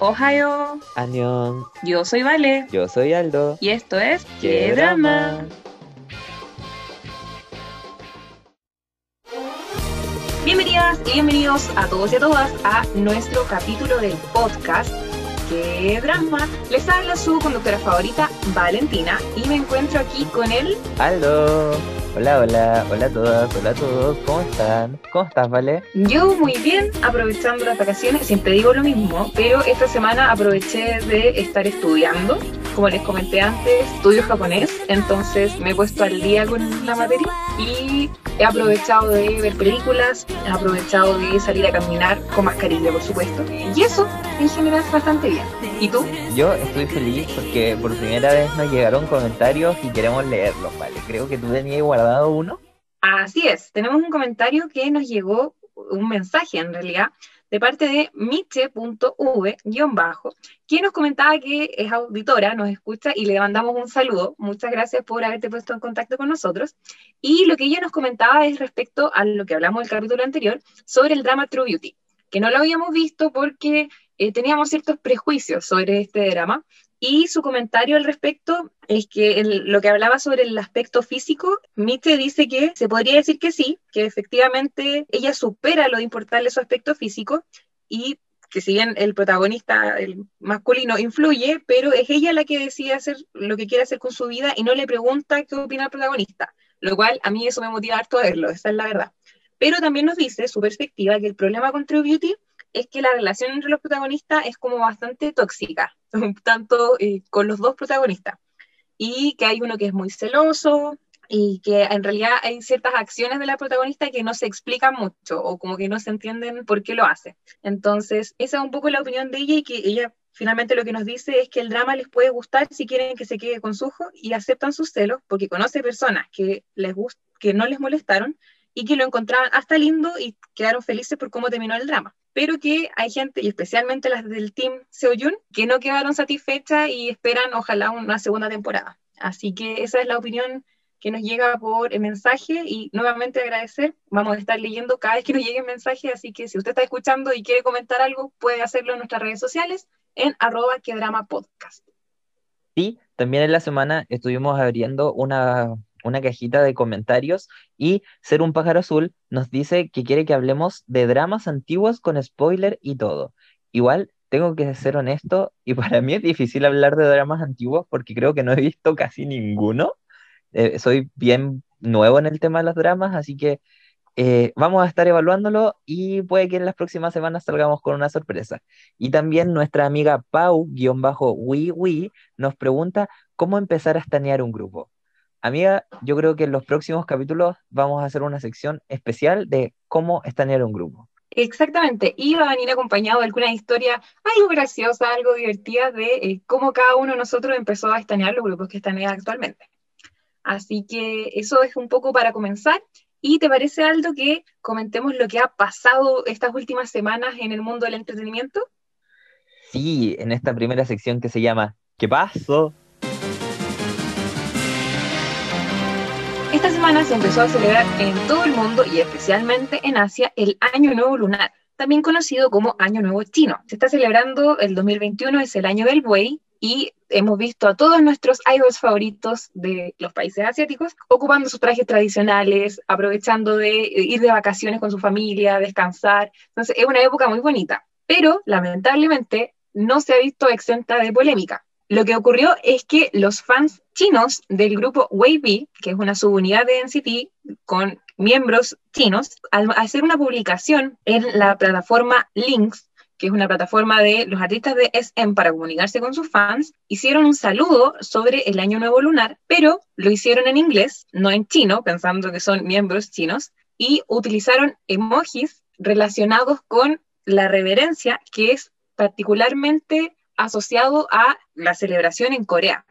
Ohio. Anión. Yo soy Vale. Yo soy Aldo. Y esto es ¡Qué, drama? Bienvenidas y bienvenidos a todos y a todas a nuestro capítulo del podcast ¡Qué drama! Les habla su conductora favorita, Valentina, y me encuentro aquí con él. Aldo. Hola, hola, hola a todas, hola a todos, ¿cómo están? ¿Cómo estás, Vale? Yo muy bien, aprovechando las vacaciones, siempre digo lo mismo, pero esta semana aproveché de estar estudiando. Como les comenté antes, estudio japonés, entonces me he puesto al día con la materia y he aprovechado de ver películas, he aprovechado de salir a caminar con mascarilla, por supuesto. Y eso, en general, es bastante bien. ¿Y tú? Yo estoy feliz porque por primera vez nos llegaron comentarios y queremos leerlos, ¿vale? Creo que tú tenías guardado uno. Así es, tenemos un comentario que nos llegó, un mensaje en realidad, de parte de miche.v-bajo, que nos comentaba que es auditora, nos escucha y le mandamos un saludo. Muchas gracias por haberte puesto en contacto con nosotros. Y lo que ella nos comentaba es respecto a lo que hablamos el capítulo anterior sobre el drama True Beauty, que no lo habíamos visto porque eh, teníamos ciertos prejuicios sobre este drama. Y su comentario al respecto es que lo que hablaba sobre el aspecto físico, Miche dice que se podría decir que sí, que efectivamente ella supera lo de importarle su aspecto físico y que si bien el protagonista, el masculino, influye, pero es ella la que decide hacer lo que quiere hacer con su vida y no le pregunta qué opina el protagonista, lo cual a mí eso me motiva harto a verlo, esa es la verdad. Pero también nos dice su perspectiva que el problema con True Beauty es que la relación entre los protagonistas es como bastante tóxica, tanto eh, con los dos protagonistas, y que hay uno que es muy celoso y que en realidad hay ciertas acciones de la protagonista que no se explican mucho o como que no se entienden por qué lo hace. Entonces, esa es un poco la opinión de ella y que ella finalmente lo que nos dice es que el drama les puede gustar si quieren que se quede con su hijo y aceptan sus celos porque conoce personas que, les que no les molestaron y que lo encontraban hasta lindo y quedaron felices por cómo terminó el drama pero que hay gente, y especialmente las del team Seoyun, que no quedaron satisfechas y esperan ojalá una segunda temporada. Así que esa es la opinión que nos llega por el mensaje y nuevamente agradecer. Vamos a estar leyendo cada vez que nos llegue el mensaje, así que si usted está escuchando y quiere comentar algo, puede hacerlo en nuestras redes sociales en arroba que drama podcast. Sí, también en la semana estuvimos abriendo una una cajita de comentarios y Ser un pájaro azul nos dice que quiere que hablemos de dramas antiguos con spoiler y todo. Igual tengo que ser honesto y para mí es difícil hablar de dramas antiguos porque creo que no he visto casi ninguno. Eh, soy bien nuevo en el tema de los dramas, así que eh, vamos a estar evaluándolo y puede que en las próximas semanas salgamos con una sorpresa. Y también nuestra amiga Pau-Wii nos pregunta cómo empezar a estanear un grupo. Amiga, yo creo que en los próximos capítulos vamos a hacer una sección especial de cómo estanear un grupo. Exactamente, y va a venir acompañado de alguna historia algo graciosa, algo divertida de eh, cómo cada uno de nosotros empezó a estanear los grupos que estanean actualmente. Así que eso es un poco para comenzar. ¿Y te parece, Aldo, que comentemos lo que ha pasado estas últimas semanas en el mundo del entretenimiento? Sí, en esta primera sección que se llama ¿Qué pasó? Semana se empezó a celebrar en todo el mundo y especialmente en Asia el Año Nuevo Lunar, también conocido como Año Nuevo Chino. Se está celebrando el 2021, es el año del buey, y hemos visto a todos nuestros idols favoritos de los países asiáticos ocupando sus trajes tradicionales, aprovechando de ir de vacaciones con su familia, descansar. Entonces es una época muy bonita, pero lamentablemente no se ha visto exenta de polémica. Lo que ocurrió es que los fans chinos del grupo Wavy, que es una subunidad de NCT con miembros chinos, al hacer una publicación en la plataforma Links, que es una plataforma de los artistas de SM para comunicarse con sus fans, hicieron un saludo sobre el Año Nuevo Lunar, pero lo hicieron en inglés, no en chino, pensando que son miembros chinos, y utilizaron emojis relacionados con la reverencia, que es particularmente asociado a la celebración en Corea.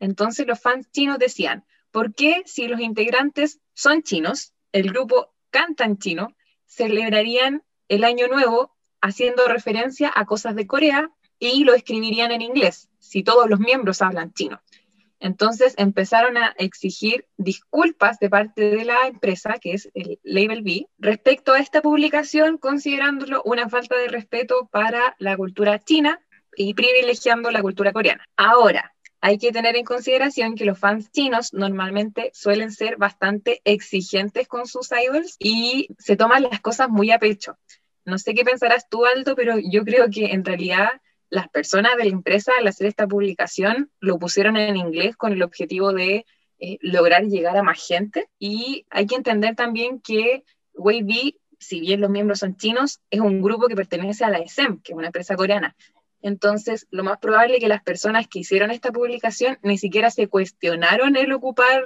Entonces los fans chinos decían, ¿por qué si los integrantes son chinos, el grupo canta en chino, celebrarían el año nuevo haciendo referencia a cosas de Corea y lo escribirían en inglés, si todos los miembros hablan chino? Entonces empezaron a exigir disculpas de parte de la empresa, que es el Label B, respecto a esta publicación, considerándolo una falta de respeto para la cultura china y privilegiando la cultura coreana. Ahora, hay que tener en consideración que los fans chinos normalmente suelen ser bastante exigentes con sus idols y se toman las cosas muy a pecho. No sé qué pensarás tú, Aldo, pero yo creo que en realidad las personas de la empresa al hacer esta publicación lo pusieron en inglés con el objetivo de eh, lograr llegar a más gente. Y hay que entender también que Wavy, si bien los miembros son chinos, es un grupo que pertenece a la SM, que es una empresa coreana. Entonces, lo más probable es que las personas que hicieron esta publicación ni siquiera se cuestionaron el ocupar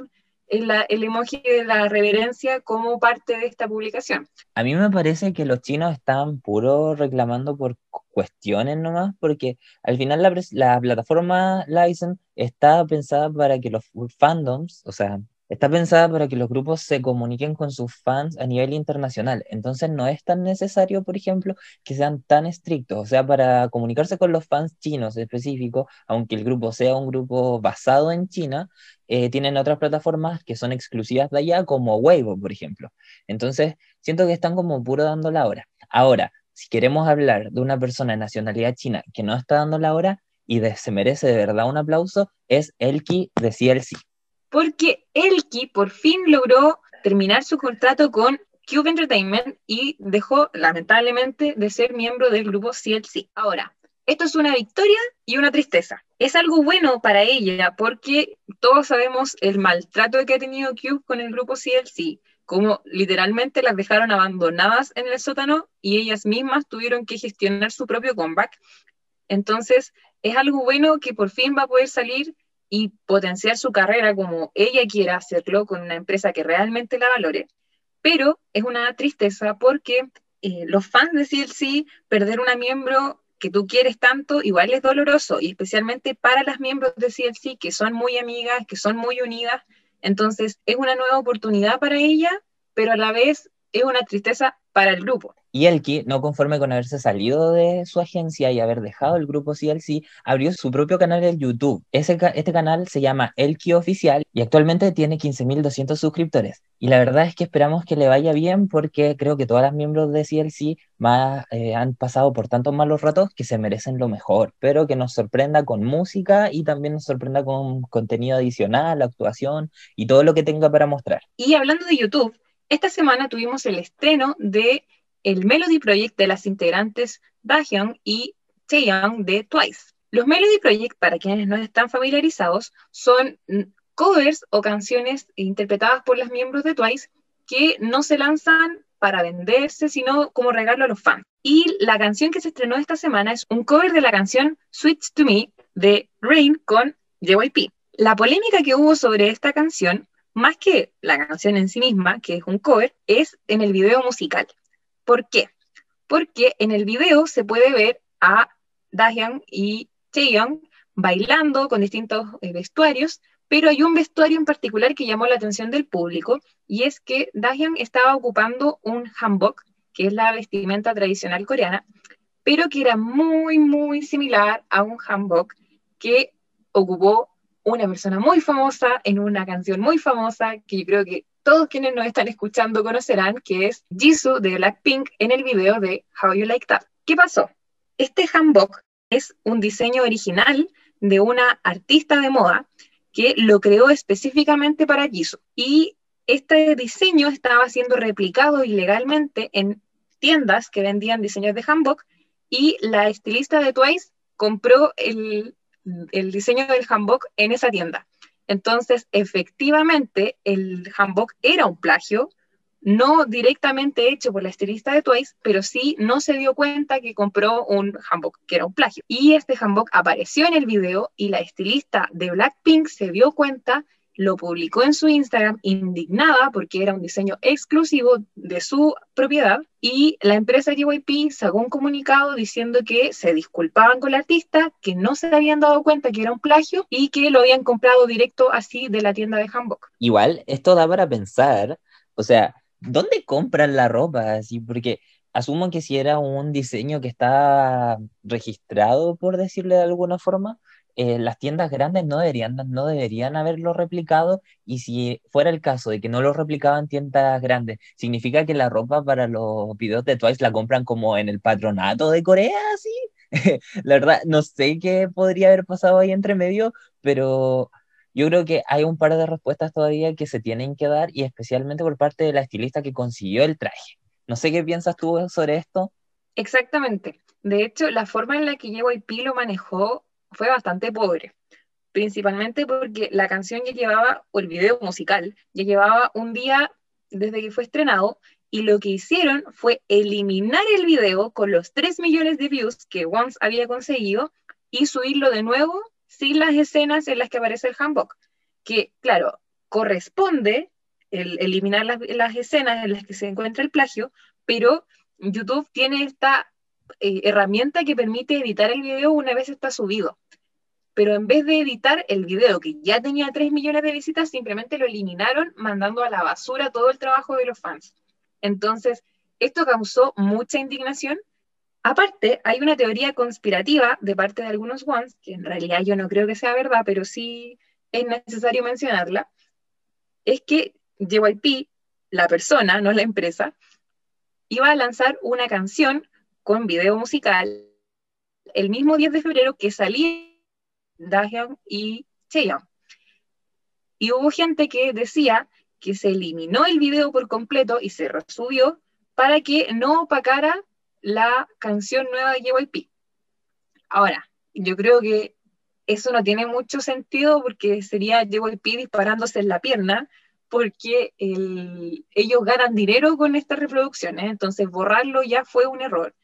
el, el, emoji de la reverencia como parte de esta publicación. A mí me parece que los chinos están puro reclamando por cuestiones nomás, porque al final la, la plataforma License está pensada para que los fandoms, o sea, Está pensada para que los grupos se comuniquen con sus fans a nivel internacional. Entonces no es tan necesario, por ejemplo, que sean tan estrictos. O sea, para comunicarse con los fans chinos específicos, aunque el grupo sea un grupo basado en China, eh, tienen otras plataformas que son exclusivas de allá, como Weibo, por ejemplo. Entonces, siento que están como puro dando la hora. Ahora, si queremos hablar de una persona de nacionalidad china que no está dando la hora y se merece de verdad un aplauso, es Elki de CLC porque Elki por fin logró terminar su contrato con Cube Entertainment y dejó lamentablemente de ser miembro del grupo CLC. Ahora, esto es una victoria y una tristeza. Es algo bueno para ella porque todos sabemos el maltrato que ha tenido Cube con el grupo CLC, como literalmente las dejaron abandonadas en el sótano y ellas mismas tuvieron que gestionar su propio comeback. Entonces, es algo bueno que por fin va a poder salir y potenciar su carrera como ella quiera hacerlo con una empresa que realmente la valore, pero es una tristeza porque eh, los fans de CLC, perder una miembro que tú quieres tanto, igual es doloroso, y especialmente para las miembros de CLC que son muy amigas, que son muy unidas, entonces es una nueva oportunidad para ella, pero a la vez es una tristeza para el grupo. Y Elki, no conforme con haberse salido de su agencia y haber dejado el grupo CLC, abrió su propio canal en YouTube. Este canal se llama Elki Oficial y actualmente tiene 15.200 suscriptores. Y la verdad es que esperamos que le vaya bien porque creo que todas las miembros de CLC más, eh, han pasado por tantos malos ratos que se merecen lo mejor, pero que nos sorprenda con música y también nos sorprenda con contenido adicional, actuación y todo lo que tenga para mostrar. Y hablando de YouTube, esta semana tuvimos el estreno de el Melody Project de las integrantes Dahyun y Taeyong de Twice. Los Melody Project, para quienes no están familiarizados, son covers o canciones interpretadas por los miembros de Twice que no se lanzan para venderse, sino como regalo a los fans. Y la canción que se estrenó esta semana es un cover de la canción Switch to Me de Rain con JYP. La polémica que hubo sobre esta canción, más que la canción en sí misma, que es un cover, es en el video musical. ¿Por qué? Porque en el video se puede ver a Dahyun y Taeyong bailando con distintos eh, vestuarios, pero hay un vestuario en particular que llamó la atención del público y es que Dahyun estaba ocupando un hanbok, que es la vestimenta tradicional coreana, pero que era muy, muy similar a un hanbok que ocupó una persona muy famosa en una canción muy famosa que yo creo que todos quienes nos están escuchando conocerán, que es Jisoo de Blackpink en el video de How You Like That. ¿Qué pasó? Este hanbok es un diseño original de una artista de moda que lo creó específicamente para Jisoo. Y este diseño estaba siendo replicado ilegalmente en tiendas que vendían diseños de hanbok y la estilista de Twice compró el, diseño del hanbok en esa tienda. Entonces, efectivamente, el hanbok era un plagio, no directamente hecho por la estilista de Twice, pero sí no se dio cuenta que compró un hanbok que era un plagio. Y este hanbok apareció en el video y la estilista de Blackpink se dio cuenta lo publicó en su Instagram indignada porque era un diseño exclusivo de su propiedad y la empresa JYP sacó un comunicado diciendo que se disculpaban con la artista, que no se habían dado cuenta que era un plagio y que lo habían comprado directo así de la tienda de Hanbok. Igual, esto da para pensar, o sea, ¿dónde compran la ropa? Así, porque asumo que si era un diseño que está registrado, por decirle de alguna forma, eh, las tiendas grandes no deberían, no deberían haberlo replicado y si fuera el caso de que no lo replicaban tiendas grandes, significa que la ropa para los videos de Twice la compran como en el patronato de Corea, ¿sí? la verdad, no sé qué podría haber pasado ahí entre medio, pero yo creo que hay un par de respuestas todavía que se tienen que dar y especialmente por parte de la estilista que consiguió el traje. No sé qué piensas tú sobre esto. Exactamente. De hecho, la forma en la que JYP lo manejó fue bastante pobre, principalmente porque la canción ya llevaba, o el video musical, ya llevaba un día desde que fue estrenado y lo que hicieron fue eliminar el video con los 3 millones de views que Once había conseguido y subirlo de nuevo sin las escenas en las que aparece el handbook, que claro, corresponde el eliminar las, escenas en las que se encuentra el plagio, pero YouTube tiene esta eh, herramienta que permite editar el video una vez está subido. Pero en vez de editar el video que ya tenía 3 millones de visitas, simplemente lo eliminaron mandando a la basura todo el trabajo de los fans. Entonces, esto causó mucha indignación Aparte, hay una teoría conspirativa de parte de algunos ones, que en realidad yo no creo que sea verdad, pero sí es necesario mencionarla, es que JYP, la persona, no la empresa, iba a lanzar una canción con video musical el mismo 10 de febrero que salía Dahyun y Chaeyoung. Y hubo gente que decía que se eliminó el video por completo y se resubió para que no opacara la canción nueva de JYP. Ahora, yo creo que eso no tiene mucho sentido porque sería JYP disparándose en la pierna, porque ellos ganan dinero con estas reproducciones, entonces borrarlo ya fue un error.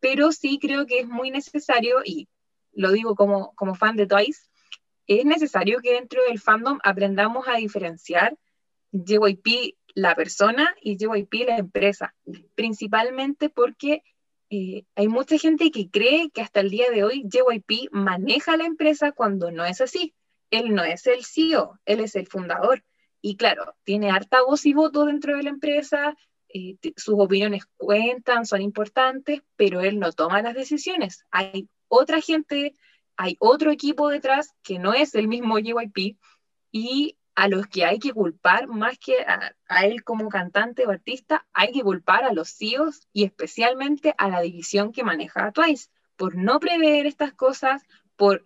Pero sí creo que es muy necesario, y lo digo como, como fan de Twice, es necesario que dentro del fandom aprendamos a diferenciar JYP la persona y JYP la empresa, principalmente porque eh, hay mucha gente que cree que hasta el día de hoy JYP maneja la empresa cuando no es así. Él no es el CEO, él es el fundador. Y claro, tiene harta voz y voto dentro de la empresa, eh, sus opiniones cuentan, son importantes, pero él no toma las decisiones. Hay otra gente, hay otro equipo detrás que no es el mismo JYP y a los que hay que culpar más que a, él como cantante o artista, hay que culpar a los CEOs y especialmente a la división que maneja Twice por no prever estas cosas, por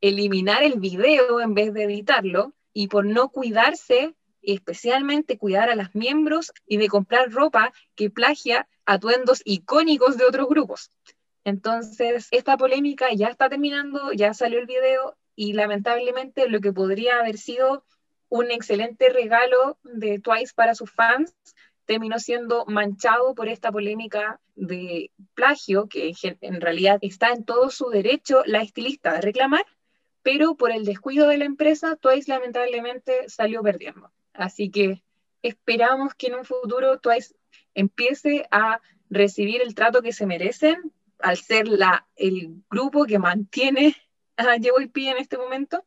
eliminar el video en vez de editarlo y por no cuidarse especialmente cuidar a los miembros y de comprar ropa que plagia atuendos icónicos de otros grupos. Entonces, esta polémica ya está terminando, ya salió el video y lamentablemente lo que podría haber sido un excelente regalo de Twice para sus fans, terminó siendo manchado por esta polémica de plagio, que en realidad está en todo su derecho la estilista de reclamar, pero por el descuido de la empresa, Twice lamentablemente salió perdiendo. Así que esperamos que en un futuro Twice empiece a recibir el trato que se merecen al ser la, el grupo que mantiene a JYP en este momento.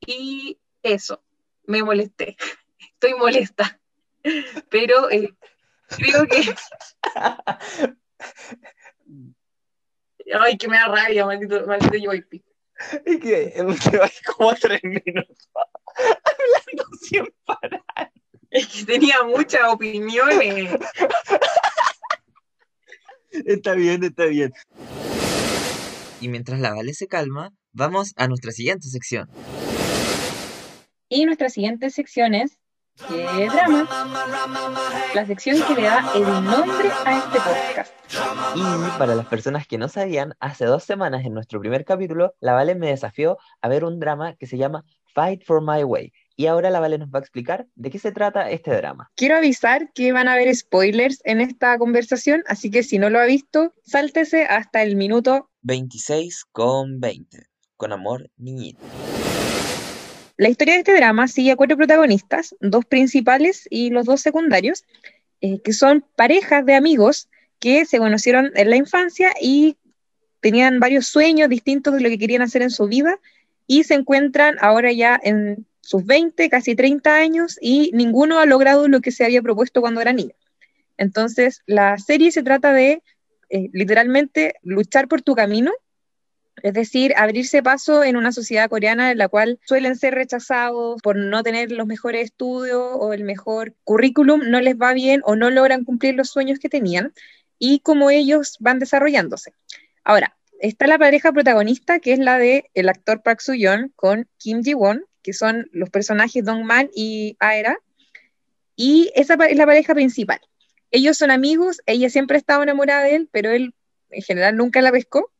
Y eso, me molesté. Estoy molesta. Pero eh, creo que. Ay, que me da rabia, maldito, maldito JYP. Es que como tres minutos hablando sin parar. Es que tenía muchas opiniones. Está bien, está bien. Y mientras la Vale se calma, vamos a nuestra siguiente sección. Y nuestra siguiente sección es ¿Qué drama? La sección que le da el nombre a este podcast. Y para las personas que no sabían, hace dos semanas en nuestro primer capítulo, la Vale me desafió a ver un drama que se llama Fight for My Way. Y ahora la Vale nos va a explicar de qué se trata este drama. Quiero avisar que van a haber spoilers en esta conversación, así que si no lo ha visto, sáltese hasta el minuto 26 con 20. Con amor, niñito. La historia de este drama sigue a cuatro protagonistas, dos principales y los dos secundarios, eh, que son parejas de amigos que se conocieron en la infancia y tenían varios sueños distintos de lo que querían hacer en su vida y se encuentran ahora ya en sus 20, casi 30 años y ninguno ha logrado lo que se había propuesto cuando era niño. Entonces, la serie se trata de eh, literalmente luchar por tu camino es decir, abrirse paso en una sociedad coreana en la cual suelen ser rechazados por no tener los mejores estudios o el mejor currículum, no les va bien o no logran cumplir los sueños que tenían y cómo ellos van desarrollándose. Ahora, está la pareja protagonista, que es la de el actor Park Soo-yeon con Kim Ji-won, que son los personajes Dong Man y Aera, y esa es la pareja principal. Ellos son amigos, ella siempre ha estado enamorada de él, pero él en general nunca la pescó.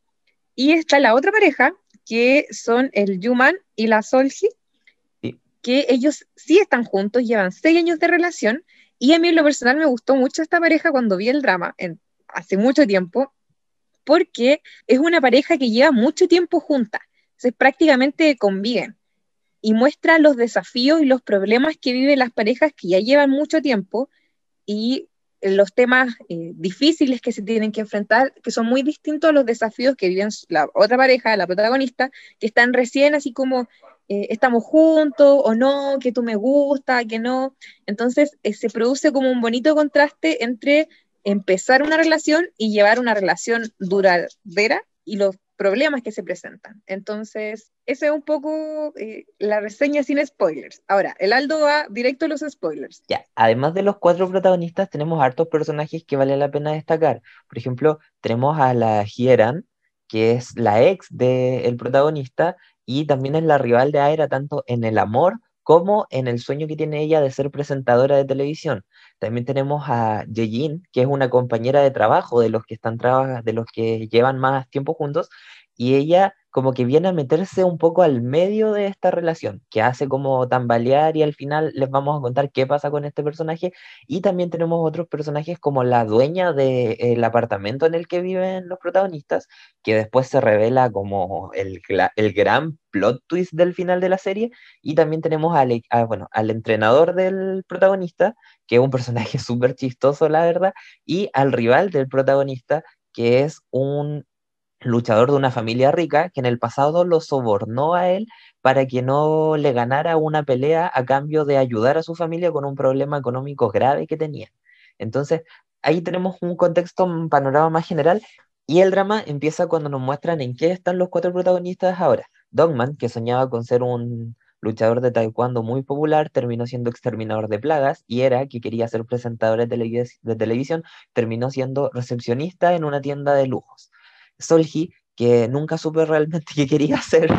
Y está la otra pareja, que son el Yuman y la Solji, que ellos sí están juntos, llevan seis años de relación, y a mí en lo personal me gustó mucho esta pareja cuando vi el drama, en, hace mucho tiempo, porque es una pareja que lleva mucho tiempo junta, entonces prácticamente conviven y muestra los desafíos y los problemas que viven las parejas que ya llevan mucho tiempo y los temas eh, difíciles que se tienen que enfrentar, que son muy distintos a los desafíos que viven la otra pareja, la protagonista, que están recién así como eh, estamos juntos o no, que tú me gusta, que no. Entonces eh, se produce como un bonito contraste entre empezar una relación y llevar una relación duradera y los problemas que se presentan. Entonces, esa es un poco eh, la reseña sin spoilers. Ahora, el Aldo va directo a los spoilers. Ya, además de los cuatro protagonistas, tenemos hartos personajes que vale la pena destacar. Por ejemplo, tenemos a la Hieran, que es la ex del protagonista y también es la rival de Aira tanto en el amor como en el sueño que tiene ella de ser presentadora de televisión. También tenemos a Yejin, que es una compañera de trabajo de los que están de los que llevan más tiempo juntos, y ella como que viene a meterse un poco al medio de esta relación, que hace como tambalear y al final les vamos a contar qué pasa con este personaje. Y también tenemos otros personajes como la dueña del apartamento en el que viven los protagonistas, que después se revela como el, el gran plot twist del final de la serie. Y también tenemos al, bueno, al entrenador del protagonista, que es un personaje súper chistoso, la verdad, y al rival del protagonista, que es un luchador de una familia rica que en el pasado lo sobornó a él para que no le ganara una pelea a cambio de ayudar a su familia con un problema económico grave que tenía. Entonces, ahí tenemos un contexto, un panorama más general y el drama empieza cuando nos muestran en qué están los cuatro protagonistas ahora. Dogman, que soñaba con ser un luchador de taekwondo muy popular, terminó siendo exterminador de plagas, y Era, que quería ser presentador de televisión, terminó siendo recepcionista en una tienda de lujos. Solji, que nunca supe realmente qué quería hacer,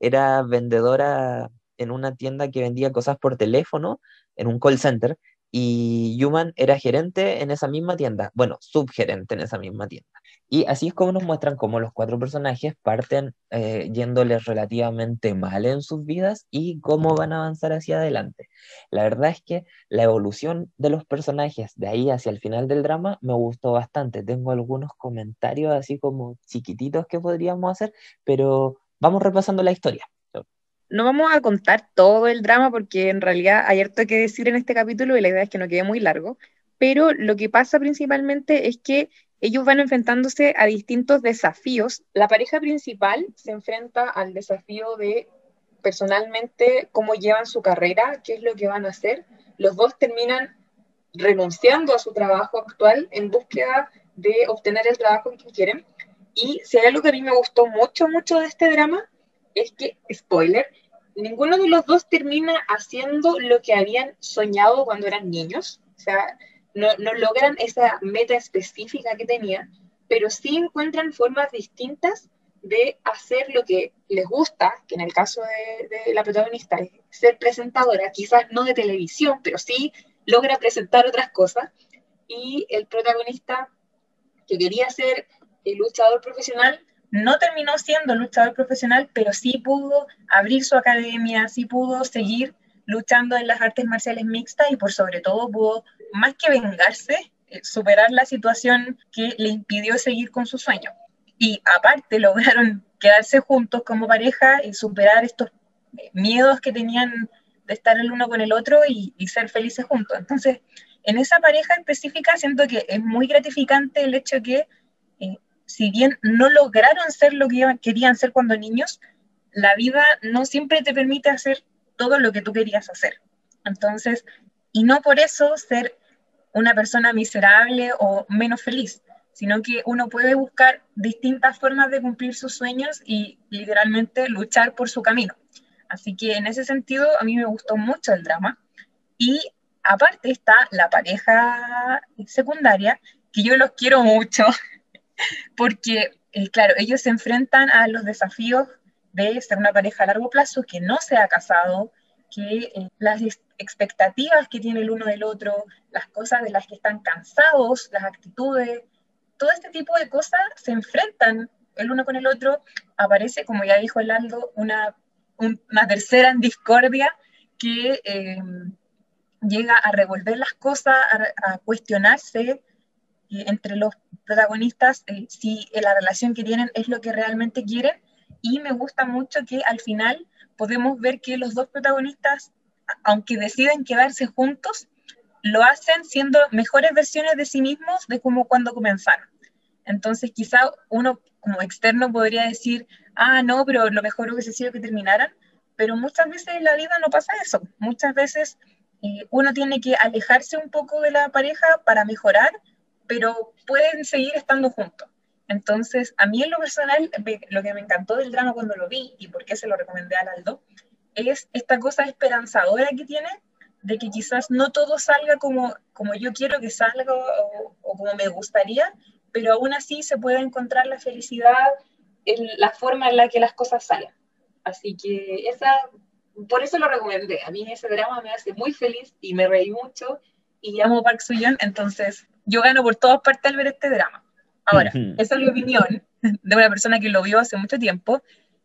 era vendedora en una tienda que vendía cosas por teléfono, en un call center, y Human era gerente en esa misma tienda, bueno, subgerente en esa misma tienda. Y así es como nos muestran cómo los cuatro personajes parten eh, yéndoles relativamente mal en sus vidas y cómo van a avanzar hacia adelante. La verdad es que la evolución de los personajes de ahí hacia el final del drama me gustó bastante. Tengo algunos comentarios así como chiquititos que podríamos hacer, pero vamos repasando la historia. No vamos a contar todo el drama porque en realidad hay harto que decir en este capítulo y la idea es que no quede muy largo, pero lo que pasa principalmente es que ellos van enfrentándose a distintos desafíos. La pareja principal se enfrenta al desafío de personalmente cómo llevan su carrera, qué es lo que van a hacer. Los dos terminan renunciando a su trabajo actual en búsqueda de obtener el trabajo que quieren. Y si hay algo que a mí me gustó mucho, mucho de este drama, es que, spoiler, ninguno de los dos termina haciendo lo que habían soñado cuando eran niños. O sea, no, logran esa meta específica que tenían, pero sí encuentran formas distintas de hacer lo que les gusta, que en el caso de, la protagonista es ser presentadora, quizás no de televisión, pero sí logra presentar otras cosas, y el protagonista que quería ser el luchador profesional, no terminó siendo luchador profesional, pero sí pudo abrir su academia, sí pudo seguir luchando en las artes marciales mixtas y por sobre todo pudo, más que vengarse, eh, superar la situación que le impidió seguir con su sueño. Y aparte lograron quedarse juntos como pareja y superar estos eh, miedos que tenían de estar el uno con el otro y, ser felices juntos. Entonces, en esa pareja específica siento que es muy gratificante el hecho que, si bien no lograron ser lo que querían ser cuando niños, la vida no siempre te permite hacer todo lo que tú querías hacer. Entonces, y no por eso ser una persona miserable o menos feliz, sino que uno puede buscar distintas formas de cumplir sus sueños y literalmente luchar por su camino. Así que en ese sentido a mí me gustó mucho el drama. Y aparte está la pareja secundaria, que yo los quiero mucho, porque eh, claro, ellos se enfrentan a los desafíos de ser una pareja a largo plazo, que no se ha casado, que eh, las expectativas que tiene el uno del otro, las cosas de las que están cansados, las actitudes, todo este tipo de cosas se enfrentan el uno con el otro, aparece, como ya dijo el Aldo, una, una tercera en discordia que eh, llega a revolver las cosas, a, cuestionarse eh, entre los protagonistas si la relación que tienen es lo que realmente quieren. Y me gusta mucho que al final podemos ver que los dos protagonistas, aunque deciden quedarse juntos, lo hacen siendo mejores versiones de sí mismos de como cuando comenzaron. Entonces quizá uno como externo podría decir, ah, no, pero lo mejor hubiese sido que terminaran, pero muchas veces en la vida no pasa eso. Muchas veces eh, uno tiene que alejarse un poco de la pareja para mejorar, pero pueden seguir estando juntos. Entonces, a mí en lo personal, lo que me encantó del drama cuando lo vi y por qué se lo recomendé al Aldo, es esta cosa esperanzadora que tiene de que quizás no todo salga como, como yo quiero que salga o, como me gustaría, pero aún así se puede encontrar la felicidad en la forma en la que las cosas salen. Así que esa, por eso lo recomendé. A mí ese drama me hace muy feliz y me reí mucho y amo Park Soo-yoon, entonces yo gano por todas partes al ver este drama. Ahora, esa es mi opinión de una persona que lo vio hace mucho tiempo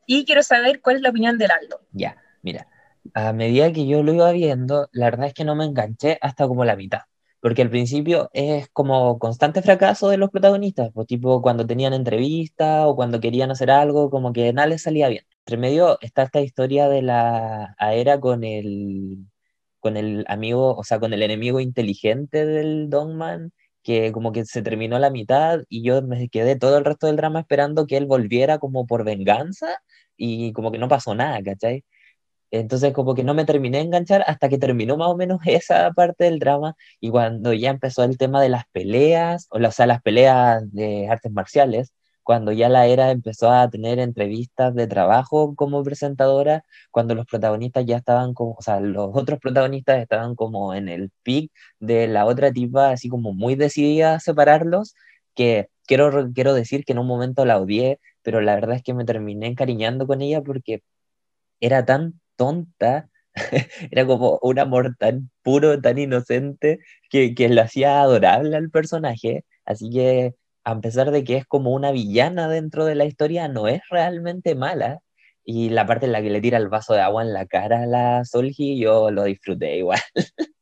y quiero saber cuál es la opinión del Aldo. Ya, mira, a medida que yo lo iba viendo, la verdad es que no me enganché hasta como la mitad, porque al principio es como constante fracaso de los protagonistas, pues tipo cuando tenían entrevista o cuando querían hacer algo, como que nada les salía bien. Entre medio está esta historia de la Aera con el, con el amigo, o sea, con el enemigo inteligente del Dongman, que como que se terminó la mitad y yo me quedé todo el resto del drama esperando que él volviera como por venganza y como que no pasó nada, ¿cachai? Entonces como que no me terminé de enganchar hasta que terminó más o menos esa parte del drama y cuando ya empezó el tema de las peleas, o sea, las peleas de artes marciales, cuando ya la era empezó a tener entrevistas de trabajo como presentadora, cuando los protagonistas ya estaban como, o sea, los otros protagonistas estaban como en el pic de la otra tipa, así como muy decidida a separarlos, que quiero, quiero decir que en un momento la odié, pero la verdad es que me terminé encariñando con ella porque era tan tonta, era como un amor tan puro, tan inocente, que, que lo hacía adorable al personaje, así que a pesar de que es como una villana dentro de la historia, no es realmente mala. Y la parte en la que le tira el vaso de agua en la cara a la Solji, yo lo disfruté igual.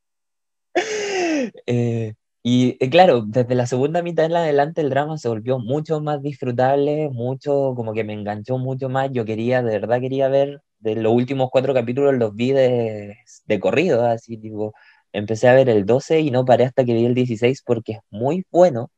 Eh, y eh, claro, desde la segunda mitad en adelante el drama se volvió mucho más disfrutable, mucho, como que me enganchó mucho más. Yo quería, de verdad quería ver, de los últimos cuatro capítulos los vi de, de corrido, así tipo, empecé a ver el 12 y no paré hasta que vi el 16 porque es muy bueno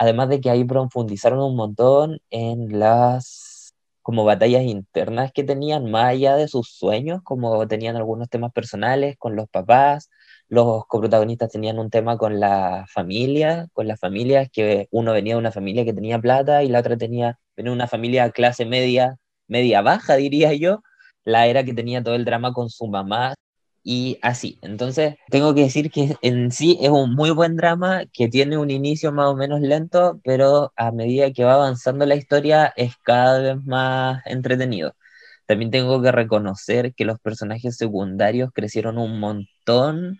Además de que ahí profundizaron un montón en las como batallas internas que tenían, más allá de sus sueños, como tenían algunos temas personales con los papás, los coprotagonistas tenían un tema con la familia, con las familias, que uno venía de una familia que tenía plata y la otra tenía, venía de una familia clase media, media baja, diría yo, la era que tenía todo el drama con su mamá, y así. Entonces, tengo que decir que en sí es un muy buen drama que tiene un inicio más o menos lento, pero a medida que va avanzando la historia es cada vez más entretenido. También tengo que reconocer que los personajes secundarios crecieron un montón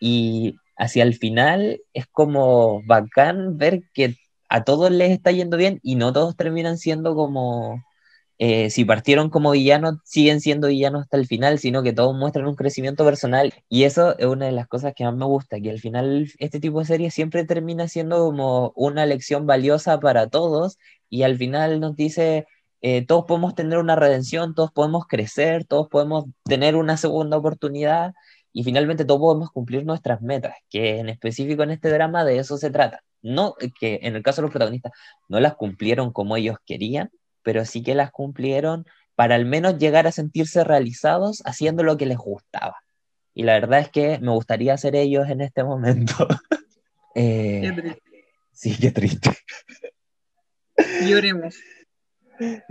y hacia el final es como bacán ver que a todos les está yendo bien y no todos terminan siendo como eh, si partieron como villanos, siguen siendo villanos hasta el final, sino que todos muestran un crecimiento personal. Y eso es una de las cosas que más me gusta, que al final este tipo de series siempre termina siendo como una lección valiosa para todos y al final nos dice, eh, todos podemos tener una redención, todos podemos crecer, todos podemos tener una segunda oportunidad y finalmente todos podemos cumplir nuestras metas, que en específico en este drama de eso se trata. No que en el caso de los protagonistas no las cumplieron como ellos querían, pero sí que las cumplieron para al menos llegar a sentirse realizados haciendo lo que les gustaba. Y la verdad es que me gustaría ser ellos en este momento. eh, sí, qué triste. Lloremos.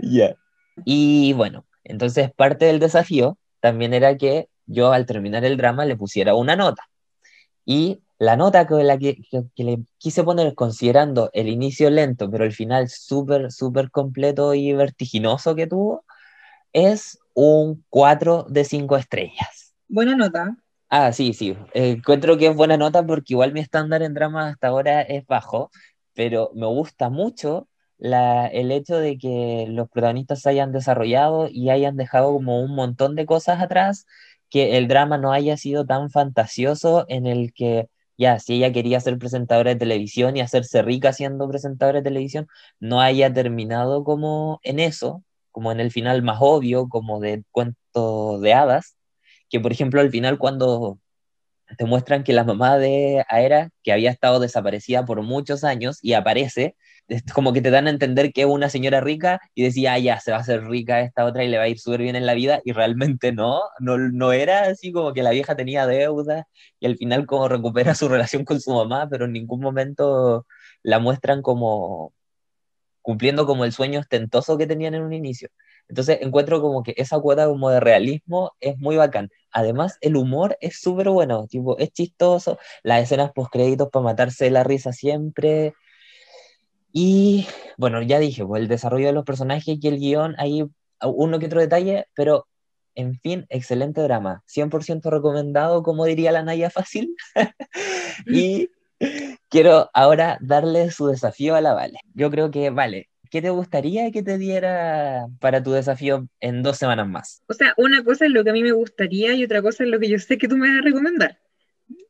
Ya. Y bueno, entonces parte del desafío también era que yo al terminar el drama le pusiera una nota. Y la nota con la que, le quise poner considerando el inicio lento, pero el final súper, súper completo y vertiginoso que tuvo, es un 4 de 5 estrellas. Buena nota. Ah, sí, sí. encuentro que es buena nota porque igual mi estándar en drama hasta ahora es bajo, pero me gusta mucho la, el hecho de que los protagonistas se hayan desarrollado y hayan dejado como un montón de cosas atrás, que el drama no haya sido tan fantasioso en el que ya, si ella quería ser presentadora de televisión y hacerse rica siendo presentadora de televisión, no haya terminado como en eso, como en el final más obvio, como de cuento de hadas, que por ejemplo al final cuando te muestran que la mamá de Aera, que había estado desaparecida por muchos años y aparece, como que te dan a entender que es una señora rica y decía, ah, ya, se va a hacer rica esta otra y le va a ir súper bien en la vida, y realmente no, no, no era así como que la vieja tenía deuda y al final como recupera su relación con su mamá, pero en ningún momento la muestran como cumpliendo como el sueño ostentoso que tenían en un inicio. Entonces encuentro como que esa cuota como de realismo es muy bacán. Además, el humor es súper bueno, tipo, es chistoso, las escenas post créditos para matarse la risa siempre, y bueno, ya dije, pues el desarrollo de los personajes y el guion, hay uno que otro detalle, pero en fin, excelente drama. 100% recomendado, como diría la Naya Fácil. y quiero ahora darle su desafío a la Vale. Yo creo que, Vale, ¿qué te gustaría que te diera para tu desafío en dos semanas más? O sea, una cosa es lo que a mí me gustaría y otra cosa es lo que yo sé que tú me vas a recomendar.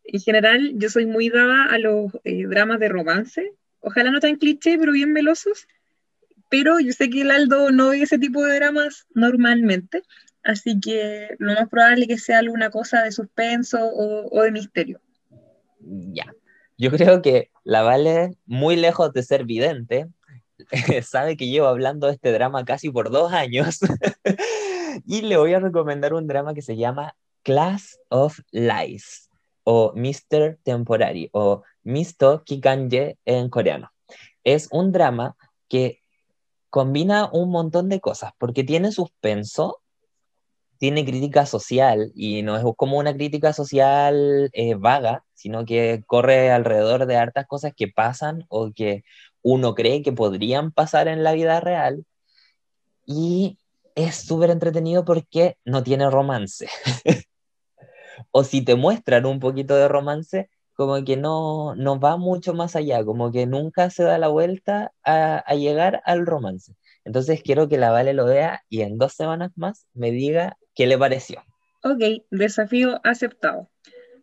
En general, yo soy muy dada a los eh, dramas de romance, ojalá no tan cliché, pero bien velosos. Pero yo sé que el Aldo no ve ese tipo de dramas normalmente, así que lo más probable es que sea alguna cosa de suspenso o, de misterio. Ya, yo creo que la Vale, muy lejos de ser vidente, sabe que llevo hablando de este drama casi por dos años y le voy a recomendar un drama que se llama Class of Lies o Mr. Temporary o Misto Kikanje en coreano. Es un drama que combina un montón de cosas, porque tiene suspenso, tiene crítica social, y no es como una crítica social eh, vaga, sino que corre alrededor de hartas cosas que pasan o que uno cree que podrían pasar en la vida real. Y es súper entretenido porque no tiene romance. o si te muestran un poquito de romance, como que no, no va mucho más allá, como que nunca se da la vuelta a, llegar al romance. Entonces quiero que la Vale lo vea y en dos semanas más me diga qué le pareció. Ok, desafío aceptado.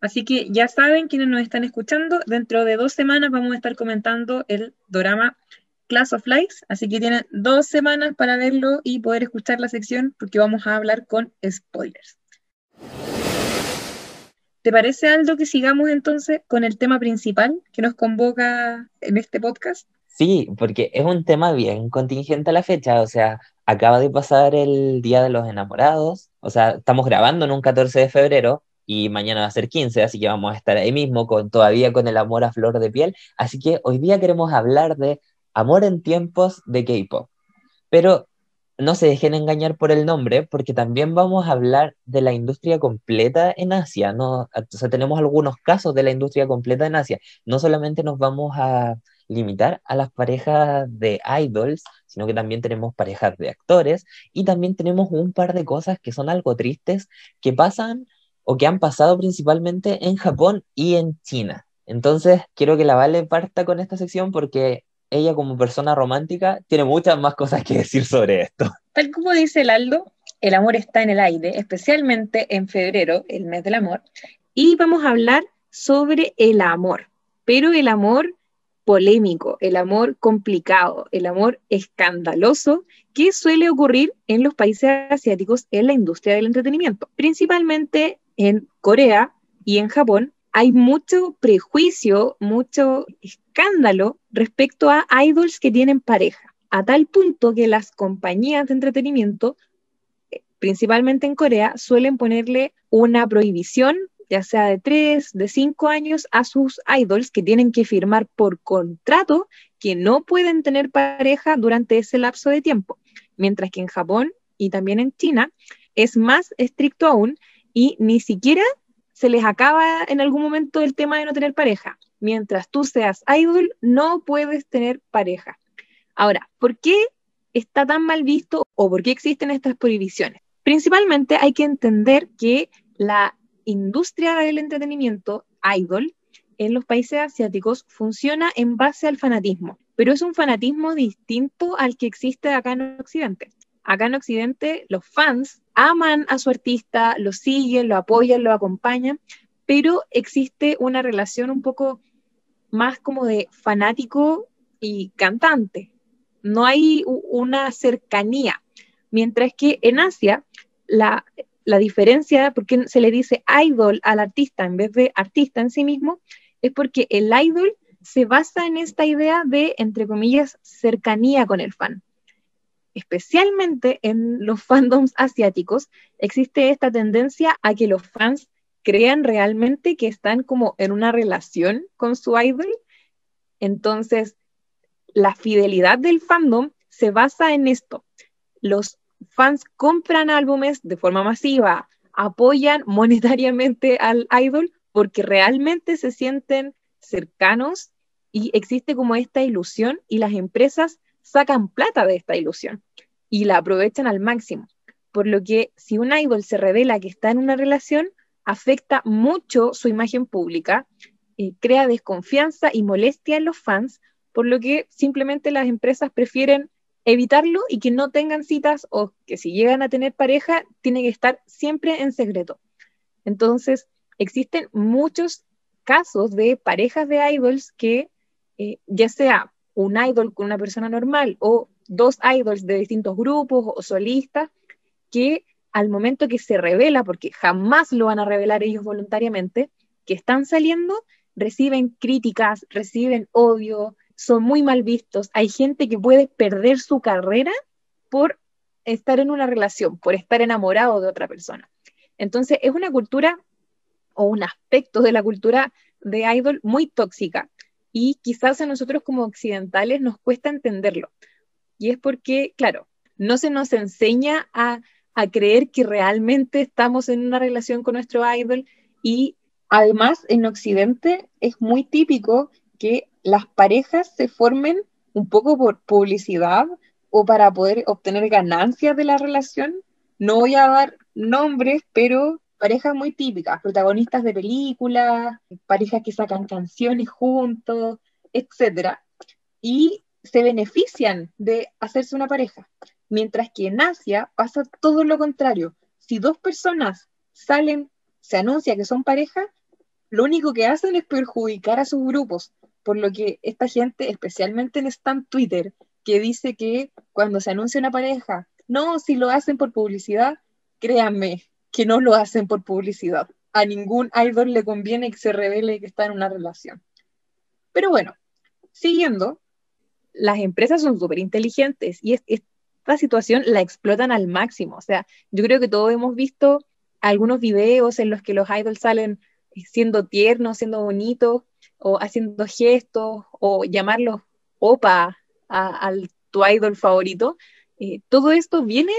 Así que ya saben quienes nos están escuchando, dentro de dos semanas vamos a estar comentando el drama Class of Lies, así que tienen dos semanas para verlo y poder escuchar la sección porque vamos a hablar con spoilers. ¿Te parece, Aldo, que sigamos entonces con el tema principal que nos convoca en este podcast? Sí, porque es un tema bien contingente a la fecha, o sea, acaba de pasar el Día de los Enamorados, o sea, estamos grabando en un 14 de febrero y mañana va a ser 15, así que vamos a estar ahí mismo con todavía con el amor a flor de piel, así que hoy día queremos hablar de amor en tiempos de K-pop. Pero no se dejen engañar por el nombre, porque también vamos a hablar de la industria completa en Asia, ¿no? O sea, tenemos algunos casos de la industria completa en Asia. No solamente nos vamos a limitar a las parejas de idols, sino que también tenemos parejas de actores y también tenemos un par de cosas que son algo tristes que pasan o que han pasado principalmente en Japón y en China. Entonces, quiero que la Vale parta con esta sección porque ella como persona romántica tiene muchas más cosas que decir sobre esto. Tal como dice el Aldo, el amor está en el aire, especialmente en febrero, el mes del amor, y vamos a hablar sobre el amor, pero el amor polémico, el amor complicado, el amor escandaloso que suele ocurrir en los países asiáticos en la industria del entretenimiento, principalmente en Corea y en Japón, hay mucho prejuicio, mucho escándalo respecto a idols que tienen pareja, a tal punto que las compañías de entretenimiento, eh, principalmente en Corea, suelen ponerle una prohibición, ya sea de tres, de cinco años, a sus idols que tienen que firmar por contrato que no pueden tener pareja durante ese lapso de tiempo, mientras que en Japón y también en China es más estricto aún y ni siquiera se les acaba en algún momento el tema de no tener pareja. Mientras tú seas idol, no puedes tener pareja. Ahora, ¿por qué está tan mal visto o por qué existen estas prohibiciones? Principalmente hay que entender que la industria del entretenimiento idol en los países asiáticos funciona en base al fanatismo, pero es un fanatismo distinto al que existe acá en Occidente. Acá en Occidente los fans aman a su artista, lo siguen, lo apoyan, lo acompañan, pero existe una relación un poco más como de fanático y cantante. No hay una cercanía. Mientras que en Asia, la, la diferencia, porque se le dice idol al artista en vez de artista en sí mismo, es porque el idol se basa en esta idea de, entre comillas, cercanía con el fan. Especialmente en los fandoms asiáticos existe esta tendencia a que los fans crean realmente que están como en una relación con su idol. Entonces, la fidelidad del fandom se basa en esto. Los fans compran álbumes de forma masiva, apoyan monetariamente al idol porque realmente se sienten cercanos y existe como esta ilusión y las empresas sacan plata de esta ilusión y la aprovechan al máximo. Por lo que si un idol se revela que está en una relación, afecta mucho su imagen pública, eh, crea desconfianza y molestia en los fans, por lo que simplemente las empresas prefieren evitarlo y que no tengan citas o que si llegan a tener pareja, tiene que estar siempre en secreto. Entonces, existen muchos casos de parejas de idols que, eh, ya sea un idol con una persona normal o dos idols de distintos grupos o solistas, que al momento que se revela, porque jamás lo van a revelar ellos voluntariamente, que están saliendo, reciben críticas, reciben odio, son muy mal vistos. Hay gente que puede perder su carrera por estar en una relación, por estar enamorado de otra persona. Entonces, es una cultura o un aspecto de la cultura de idol muy tóxica y quizás a nosotros como occidentales nos cuesta entenderlo. Y es porque, claro, no se nos enseña a, a creer que realmente estamos en una relación con nuestro idol y además en occidente es muy típico que las parejas se formen un poco por publicidad o para poder obtener ganancias de la relación. No voy a dar nombres, pero parejas muy típicas, protagonistas de películas, parejas que sacan canciones juntos, etc. Y se benefician de hacerse una pareja. Mientras que en Asia pasa todo lo contrario. Si dos personas salen, se anuncia que son pareja, lo único que hacen es perjudicar a sus grupos. Por lo que esta gente, especialmente en Stan Twitter, que dice que cuando se anuncia una pareja, no, si lo hacen por publicidad, créanme, que no lo hacen por publicidad. A ningún idol le conviene que se revele que está en una relación. Pero bueno, siguiendo, las empresas son súper inteligentes y esta situación la explotan al máximo. O sea, yo creo que todos hemos visto algunos videos en los que los idols salen siendo tiernos, siendo bonitos, o haciendo gestos, o llamarlos opa a, tu idol favorito. Eh, todo esto viene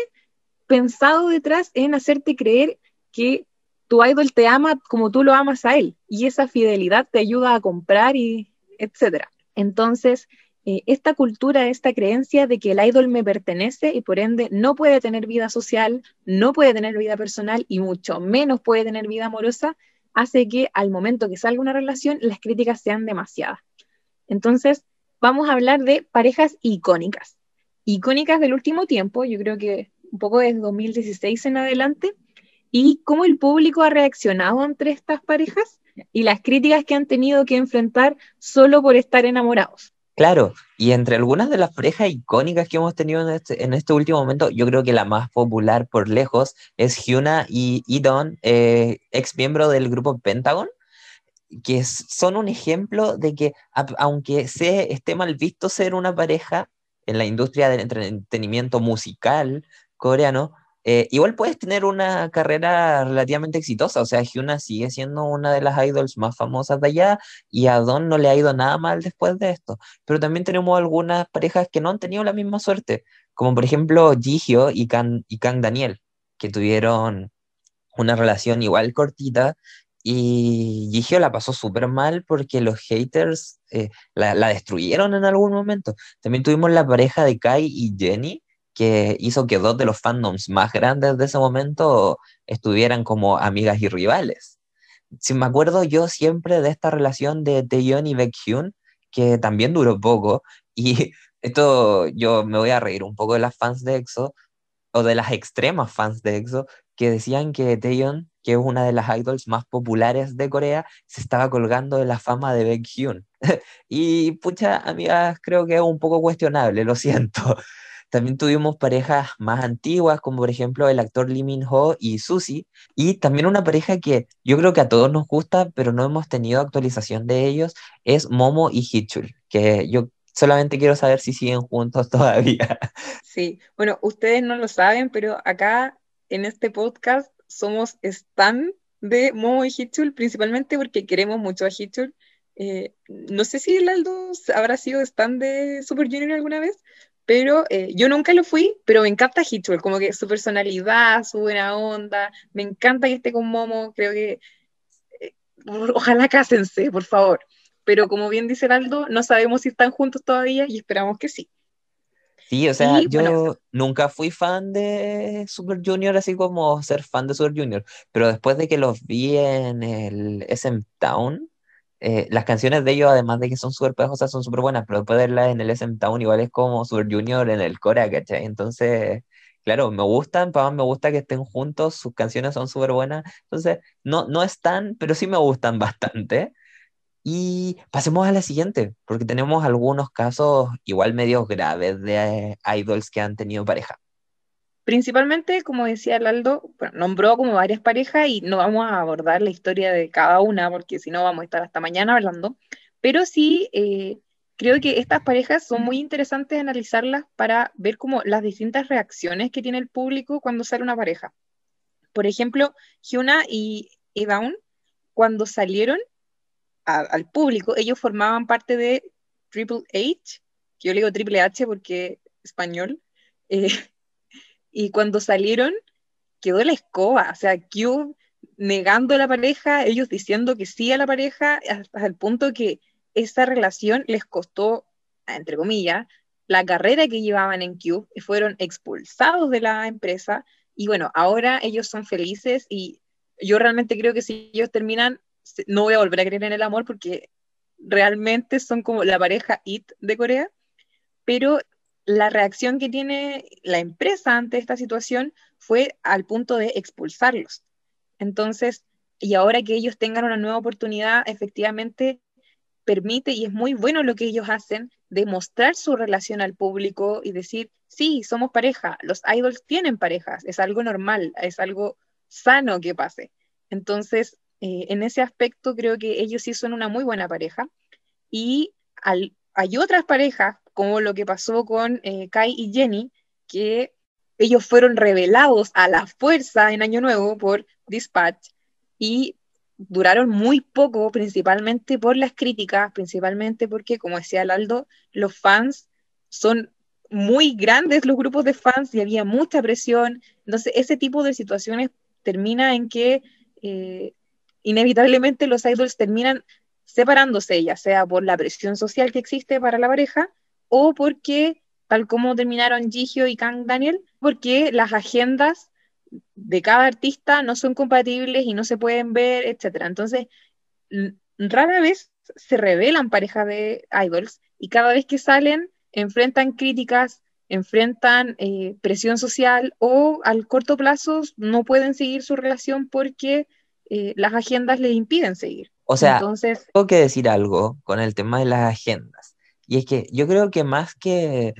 pensado detrás en hacerte creer que tu idol te ama como tú lo amas a él y esa fidelidad te ayuda a comprar y etcétera. Entonces, eh, esta cultura, esta creencia de que el idol me pertenece y por ende no puede tener vida social, no puede tener vida personal y mucho menos puede tener vida amorosa, hace que al momento que salga una relación las críticas sean demasiadas. Entonces, vamos a hablar de parejas icónicas. Icónicas del último tiempo, yo creo que un poco desde 2016 en adelante, y cómo el público ha reaccionado entre estas parejas y las críticas que han tenido que enfrentar solo por estar enamorados. Claro, y entre algunas de las parejas icónicas que hemos tenido en este, en este último momento, yo creo que la más popular por lejos es Hyuna y Idon, eh, ex miembro del grupo Pentagon, que son un ejemplo de que aunque se esté mal visto ser una pareja en la industria del entretenimiento musical, coreano, eh, igual puedes tener una carrera relativamente exitosa. O sea, Hyuna sigue siendo una de las idols más famosas de allá y a Don no le ha ido nada mal después de esto. Pero también tenemos algunas parejas que no han tenido la misma suerte, como por ejemplo Jihyo y Kang, y Kang Daniel, que tuvieron una relación igual cortita y Gigio la pasó súper mal porque los haters eh, la, la, destruyeron en algún momento. También tuvimos la pareja de Kai y Jenny, que hizo que dos de los fandoms más grandes de ese momento estuvieran como amigas y rivales. Si me acuerdo yo siempre de esta relación de Taeyeon y Baekhyun, que también duró poco, y esto yo me voy a reír un poco de las fans de EXO, o de las extremas fans de EXO, que decían que Taeyeon, que es una de las idols más populares de Corea, se estaba colgando de la fama de Baekhyun. y pucha, amigas, creo que es un poco cuestionable, lo siento. También tuvimos parejas más antiguas, como por ejemplo el actor Lee Min Ho y Susie, y también una pareja que yo creo que a todos nos gusta, pero no hemos tenido actualización de ellos, es Momo y Hichul, que yo solamente quiero saber si siguen juntos todavía. Sí, bueno, ustedes no lo saben, pero acá en este podcast somos stan de Momo y Hichul, principalmente porque queremos mucho a Hichul. Eh, no sé si el Aldo habrá sido stan de Super Junior alguna vez, pero eh, yo nunca lo fui, pero me encanta Hitchell, como que su personalidad, su buena onda, me encanta que esté con Momo, creo que eh, ojalá cásense, por favor. Pero como bien dice Aldo, no sabemos si están juntos todavía y esperamos que sí. Sí, o sea, yo nunca fui fan de Super Junior, así como ser fan de Super Junior, pero después de que los vi en el SM Town, eh, las canciones de ellos, además de que son súper pegajosas, son súper buenas, pero después de verlas en el SM Town igual es como Super Junior en el Cora, ¿cachai? Entonces, claro, me gustan, para me gusta que estén juntos, sus canciones son súper buenas, entonces, no, no están, pero sí me gustan bastante. Y pasemos a la siguiente, porque tenemos algunos casos igual medio graves de eh, idols que han tenido pareja. Principalmente, como decía el Aldo, nombró como varias parejas y no vamos a abordar la historia de cada una porque si no vamos a estar hasta mañana hablando, pero sí eh, creo que estas parejas son muy interesantes analizarlas para ver como las distintas reacciones que tiene el público cuando sale una pareja. Por ejemplo, Hyuna y Edaun, cuando salieron al público, ellos formaban parte de Triple H, que yo le digo Triple H porque español, eh, y cuando salieron, quedó la escoba, o sea, Cube negando a la pareja, ellos diciendo que sí a la pareja, hasta el punto que esa relación les costó, entre comillas, la carrera que llevaban en Cube, fueron expulsados de la empresa, y bueno, ahora ellos son felices y yo realmente creo que si ellos terminan, no voy a volver a creer en el amor porque realmente son como la pareja IT de Corea, pero la reacción que tiene la empresa ante esta situación fue al punto de expulsarlos. Entonces, y ahora que ellos tengan una nueva oportunidad, efectivamente permite y es muy bueno lo que ellos hacen de mostrar su relación al público y decir, sí, somos pareja, los idols tienen parejas, es algo normal, es algo sano que pase. Entonces, eh, en ese aspecto creo que ellos sí son una muy buena pareja y hay otras parejas como lo que pasó con eh, Kai y Jenny, que ellos fueron revelados a la fuerza en Año Nuevo por Dispatch y duraron muy poco, principalmente por las críticas, principalmente porque, como decía Aldo, los fans son muy grandes los grupos de fans y había mucha presión. Entonces, ese tipo de situaciones termina en que eh, inevitablemente los idols terminan separándose, ya sea por la presión social que existe para la pareja o porque, tal como terminaron Gigio y Kang Daniel, porque las agendas de cada artista no son compatibles y no se pueden ver, etc. Entonces, rara vez se revelan parejas de idols y cada vez que salen enfrentan críticas, enfrentan eh, presión social o al corto plazo no pueden seguir su relación porque eh, las agendas les impiden seguir. O sea, Entonces, tengo que decir algo con el tema de las agendas. Y es que yo creo que más que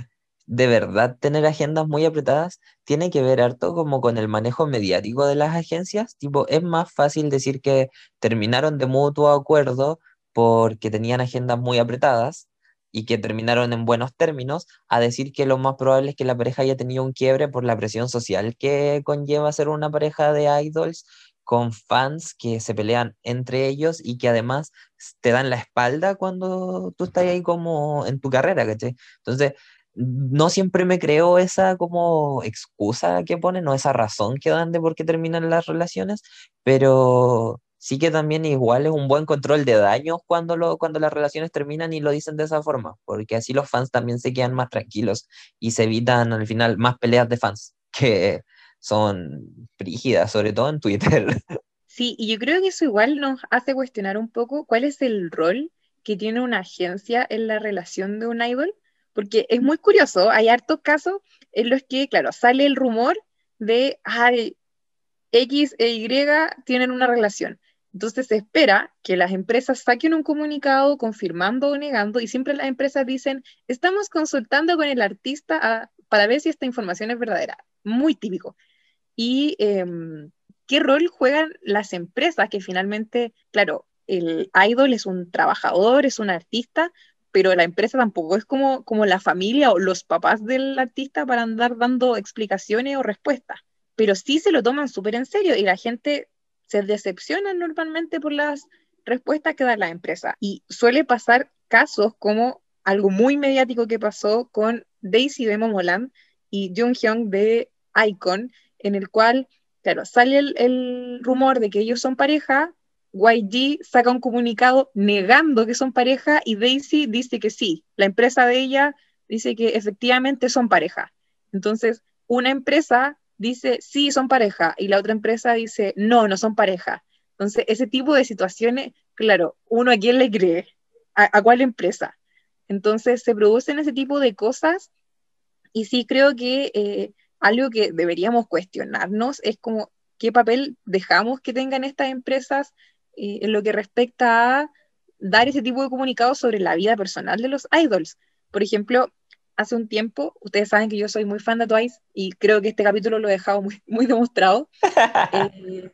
de verdad tener agendas muy apretadas, tiene que ver harto como con el manejo mediático de las agencias. Tipo, es más fácil decir que terminaron de mutuo acuerdo porque tenían agendas muy apretadas y que terminaron en buenos términos, a decir que lo más probable es que la pareja haya tenido un quiebre por la presión social que conlleva ser una pareja de idols con fans que se pelean entre ellos y que además te dan la espalda cuando tú estás ahí como en tu carrera. Entonces, no siempre me creo esa como excusa que ponen o esa razón que dan de por qué terminan las relaciones, pero sí que también igual es un buen control de daños cuando, lo, cuando las relaciones terminan y lo dicen de esa forma, porque así los fans también se quedan más tranquilos y se evitan al final más peleas de fans que son frígidas, sobre todo en Twitter. Sí, y yo creo que eso igual nos hace cuestionar un poco cuál es el rol que tiene una agencia en la relación de un idol, porque es muy curioso, hay hartos casos en los que, claro, sale el rumor de, ay, X e Y tienen una relación. Entonces se espera que las empresas saquen un comunicado confirmando o negando y siempre las empresas dicen, estamos consultando con el artista ah, para ver si esta información es verdadera. Muy típico. Y em, qué rol juegan las empresas que finalmente, claro, el idol es un trabajador, es un artista, pero la empresa tampoco es como, como la familia o los papás del artista para andar dando explicaciones o respuestas, pero sí se lo toman súper en serio y la gente se decepciona normalmente por las respuestas que da la empresa. Y suele pasar casos como algo muy mediático que pasó con Daisy de Momoland y Jung Hyung de Icon, en el cual, claro, sale el, rumor de que ellos son pareja, YG saca un comunicado negando que son pareja y Daisy dice que sí. La empresa de ella dice que efectivamente son pareja. Entonces, una empresa dice sí, son pareja y la otra empresa dice no, no son pareja. Entonces, ese tipo de situaciones, claro, uno a quién le cree, a, cuál empresa. Entonces, se producen ese tipo de cosas y sí creo que eh, algo que deberíamos cuestionarnos es como qué papel dejamos que tengan estas empresas eh, en lo que respecta a dar ese tipo de comunicados sobre la vida personal de los idols. Por ejemplo, hace un tiempo, ustedes saben que yo soy muy fan de Twice y creo que este capítulo lo he dejado muy, muy demostrado.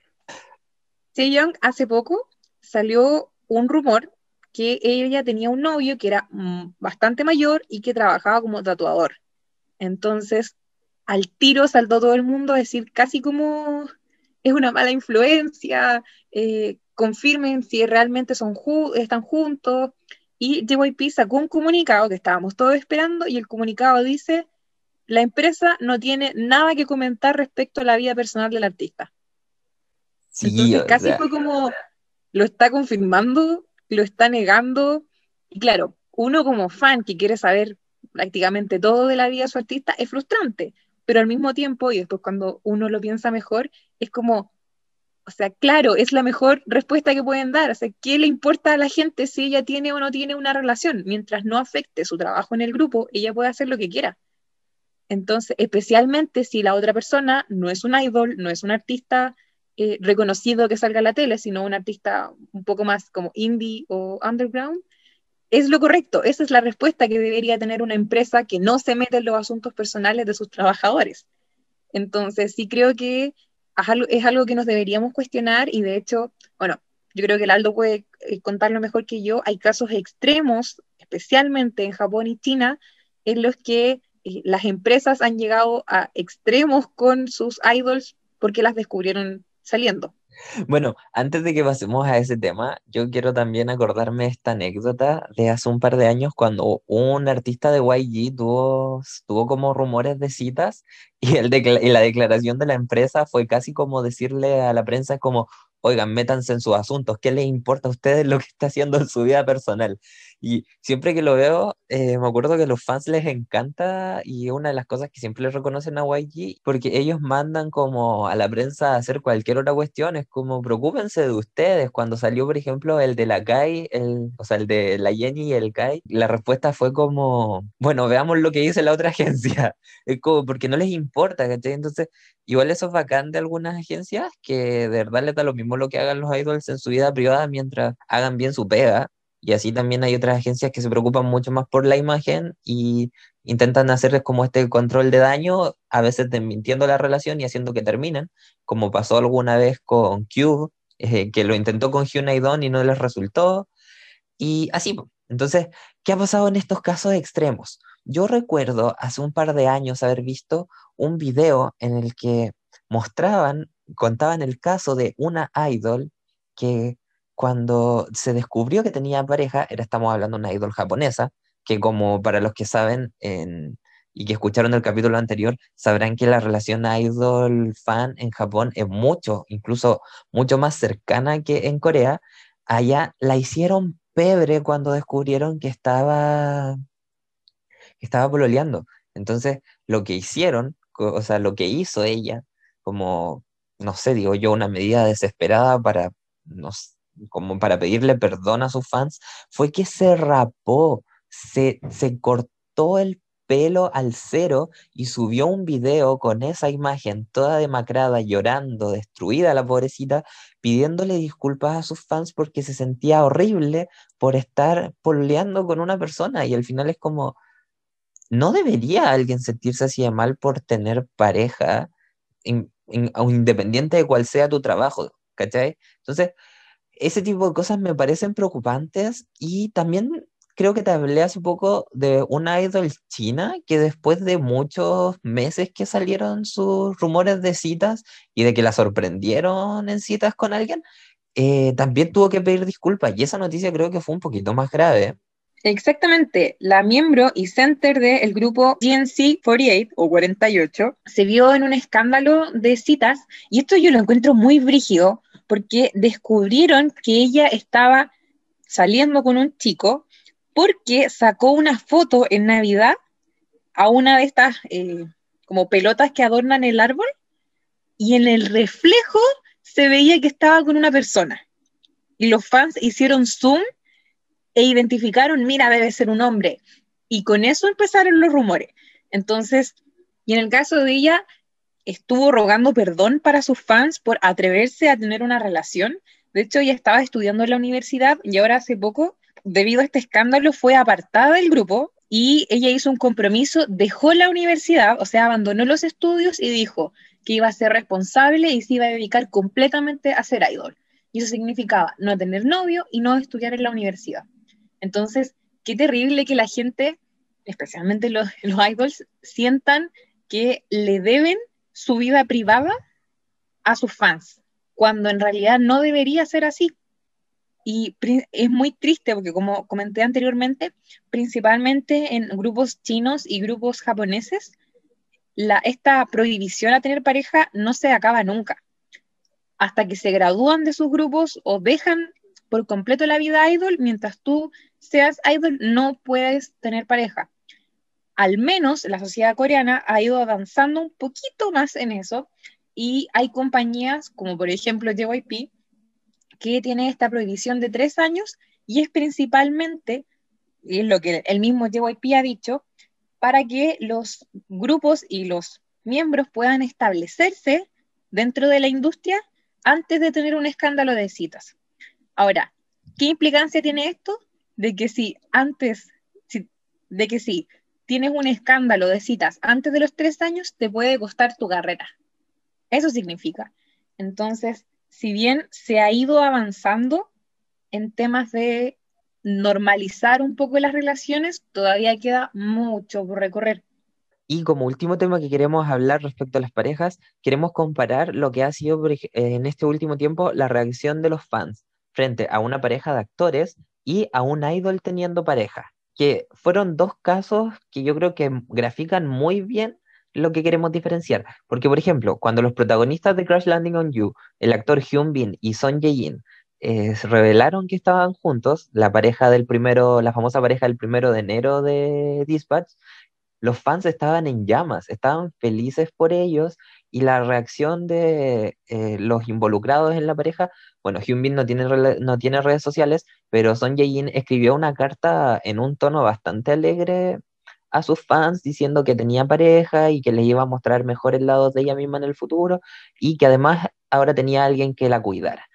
eh, Young hace poco salió un rumor que ella tenía un novio que era mm, bastante mayor y que trabajaba como tatuador. Entonces, al tiro saltó todo el mundo a decir casi como es una mala influencia, eh, confirmen si realmente son están juntos. Y JYP sacó un comunicado que estábamos todos esperando y el comunicado dice, la empresa no tiene nada que comentar respecto a la vida personal del artista. Sí, Entonces casi fue como, lo está confirmando, lo está negando. Y claro, uno como fan que quiere saber prácticamente todo de la vida de su artista es frustrante, pero al mismo tiempo, y después cuando uno lo piensa mejor, es como, o sea, claro, es la mejor respuesta que pueden dar. O sea, ¿qué le importa a la gente si ella tiene o no tiene una relación? Mientras no afecte su trabajo en el grupo, ella puede hacer lo que quiera. Entonces, especialmente si la otra persona no es un idol, no es un artista eh, reconocido que salga a la tele, sino un artista un poco más como indie o underground, es lo correcto. Esa es la respuesta que debería tener una empresa que no se mete en los asuntos personales de sus trabajadores. Entonces, sí creo que es algo que nos deberíamos cuestionar y de hecho, bueno, yo creo que el Aldo puede eh, contarlo mejor que yo, hay casos extremos, especialmente en Japón y China, en los que eh, las empresas han llegado a extremos con sus idols porque las descubrieron saliendo. Bueno, antes de que pasemos a ese tema, yo quiero también acordarme esta anécdota de hace un par de años cuando un artista de YG tuvo, tuvo como rumores de citas y, el y la declaración de la empresa fue casi como decirle a la prensa como, oigan, métanse en sus asuntos, ¿qué les importa a ustedes lo que está haciendo en su vida personal? Y siempre que lo veo, eh, me acuerdo que a los fans les encanta y una de las cosas que siempre les reconocen a YG, porque ellos mandan como a la prensa a hacer cualquier otra cuestión, es como preocúpense de ustedes. Cuando salió, por ejemplo, el de la Kai, el, o sea, el de la Jenny y el Kai, la respuesta fue como, bueno, veamos lo que dice la otra agencia, es como porque no les importa, ¿cachai? Entonces, igual eso es bacán de algunas agencias que de verdad les da lo mismo lo que hagan los idols en su vida privada mientras hagan bien su pega y así también hay otras agencias que se preocupan mucho más por la imagen y intentan hacerles como este control de daño, a veces mintiendo la relación y haciendo que terminen, como pasó alguna vez con Cube, eh, que lo intentó con Hyuna y Don y no les resultó. Y así, entonces, ¿qué ha pasado en estos casos extremos? Yo recuerdo hace un par de años haber visto un video en el que mostraban, contaban el caso de una idol que cuando se descubrió que tenía pareja, era, estamos hablando de una idol japonesa, que como para los que saben, en, y que escucharon el capítulo anterior sabrán que la relación idol-fan en Japón es mucho, incluso mucho más cercana que en Corea. Allá la hicieron pebre cuando descubrieron que estaba, estaba pololeando. Entonces, lo que hicieron, o sea, lo que hizo ella, como, no sé, digo yo, una medida desesperada para, como para pedirle perdón a sus fans, fue que se rapó, se, se cortó el pelo al cero y subió un video con esa imagen toda demacrada, llorando, destruida la pobrecita, pidiéndole disculpas a sus fans porque se sentía horrible por estar poleando con una persona y al final es como, no debería alguien sentirse así de mal por tener pareja, independiente de cuál sea tu trabajo, ¿cachai? Entonces, ese tipo de cosas me parecen preocupantes y también creo que te hablé hace poco de una idol china que después de muchos meses que salieron sus rumores de citas y de que la sorprendieron en citas con alguien, eh, también tuvo que pedir disculpas y esa noticia creo que fue un poquito más grave. Exactamente, la miembro y center del grupo GNC 48 o 48 se vio en un escándalo de citas y esto yo lo encuentro muy brígido porque descubrieron que ella estaba saliendo con un chico porque sacó una foto en Navidad a una de estas eh, como pelotas que adornan el árbol y en el reflejo se veía que estaba con una persona. Y los fans hicieron zoom e identificaron, mira, debe ser un hombre. Y con eso empezaron los rumores. Entonces, y en el caso de ella, estuvo rogando perdón para sus fans por atreverse a tener una relación. De hecho, ella estaba estudiando en la universidad y ahora hace poco debido a este escándalo, fue apartada del grupo y ella hizo un compromiso, dejó la universidad, o sea, abandonó los estudios y dijo que iba a ser responsable y se iba a dedicar completamente a ser idol. Y eso significaba no tener novio y no estudiar en la universidad. Entonces, qué terrible que la gente, especialmente los, los idols, sientan que le deben su vida privada a sus fans, cuando en realidad no debería ser así. Y es muy triste porque, como comenté anteriormente, principalmente en grupos chinos y grupos japoneses, la, esta prohibición a tener pareja no se acaba nunca. Hasta que se gradúan de sus grupos o dejan por completo la vida idol, mientras tú seas idol no puedes tener pareja. Al menos la sociedad coreana ha ido avanzando un poquito más en eso y hay compañías como por ejemplo JYP que tiene esta prohibición de tres años y es principalmente, es lo que el mismo JYP ha dicho, para que los grupos y los miembros puedan establecerse dentro de la industria antes de tener un escándalo de citas. Ahora, ¿qué implicancia tiene esto? De que si antes, de que si tienes un escándalo de citas antes de los tres años, te puede costar tu carrera. Eso significa. Entonces, si bien se ha ido avanzando en temas de normalizar un poco las relaciones, todavía queda mucho por recorrer. Y como último tema que queremos hablar respecto a las parejas, queremos comparar lo que ha sido en este último tiempo la reacción de los fans frente a una pareja de actores y a un idol teniendo pareja, que fueron dos casos que yo creo que grafican muy bien lo que queremos diferenciar. Porque, por ejemplo, cuando los protagonistas de Crash Landing on You, el actor Hyun Bin y Son Jae-in, eh, revelaron que estaban juntos, la pareja del primero, la famosa pareja del primero de enero de Dispatch, los fans estaban en llamas, estaban felices por ellos y la reacción de eh, los involucrados en la pareja, bueno, Hyun Bin no tiene, no tiene redes sociales, pero Son Jae-in escribió una carta en un tono bastante alegre a sus fans diciendo que tenía pareja y que les iba a mostrar mejores lados de ella misma en el futuro y que además ahora tenía alguien que la cuidara.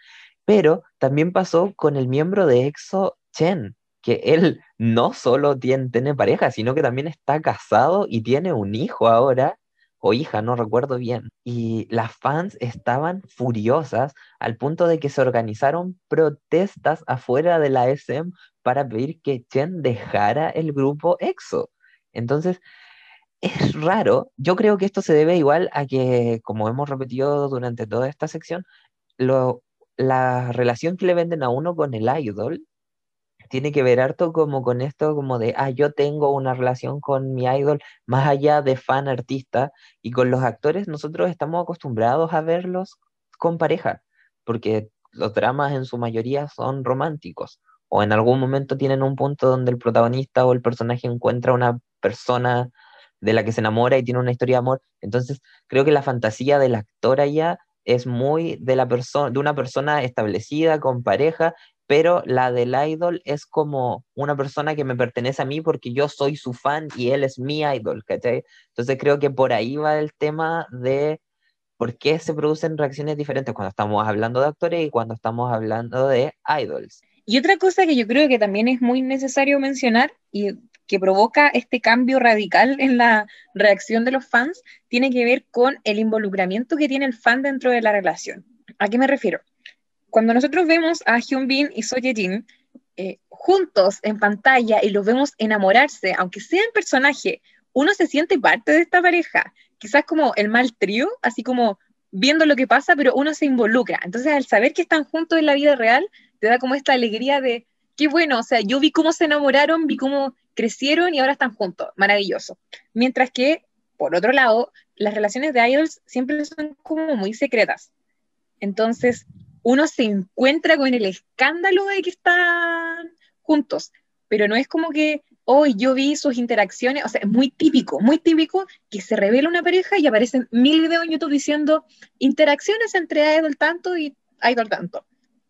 Pero también pasó con el miembro de EXO, Chen, que él no solo tiene, tiene pareja, sino que también está casado y tiene un hijo ahora, o hija, no recuerdo bien. Y las fans estaban furiosas al punto de que se organizaron protestas afuera de la SM para pedir que Chen dejara el grupo EXO. Entonces, es raro. Yo creo que esto se debe igual a que, como hemos repetido durante toda esta sección, la relación que le venden a uno con el idol tiene que ver harto como con esto, como de, ah, yo tengo una relación con mi idol más allá de fan artista, y con los actores nosotros estamos acostumbrados a verlos con pareja, porque los dramas en su mayoría son románticos, o en algún momento tienen un punto donde el protagonista o el personaje encuentra una persona de la que se enamora y tiene una historia de amor. Entonces, creo que la fantasía del actor allá es muy de la persona, de una persona establecida con pareja pero la del idol es como una persona que me pertenece a mí porque yo soy su fan y él es mi idol, ¿cachai? Entonces creo que por ahí va el tema de por qué se producen reacciones diferentes cuando estamos hablando de actores y cuando estamos hablando de idols. Y otra cosa que yo creo que también es muy necesario mencionar y que provoca este cambio radical en la reacción de los fans tiene que ver con el involucramiento que tiene el fan dentro de la relación. ¿A qué me refiero? Cuando nosotros vemos a Hyun Bin y Seo Ye-jin eh, juntos en pantalla y los vemos enamorarse, aunque sean personaje, uno se siente parte de esta pareja, quizás como el mal trío, así como viendo lo que pasa, pero uno se involucra. Entonces, al saber que están juntos en la vida real, te da como esta alegría de, qué bueno, o sea, yo vi cómo se enamoraron, vi cómo crecieron y ahora están juntos, maravilloso. Mientras que, por otro lado, las relaciones de idols siempre son como muy secretas. Entonces, uno se encuentra con el escándalo de que están juntos, pero no es como que hoy yo vi sus interacciones, o sea, es muy típico, muy típico que se revela una pareja y aparecen mil videos en YouTube diciendo interacciones entre idol tanto y idol tanto.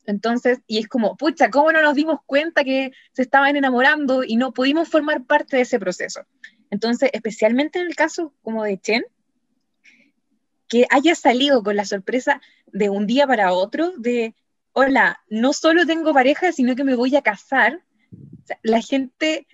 Entonces, y es como, pucha, ¿cómo no nos dimos cuenta que se estaban enamorando y no pudimos formar parte de ese proceso? Entonces, especialmente en el caso como de Chen, que haya salido con la sorpresa de un día para otro, de, hola, no solo tengo pareja, sino que me voy a casar. la gente,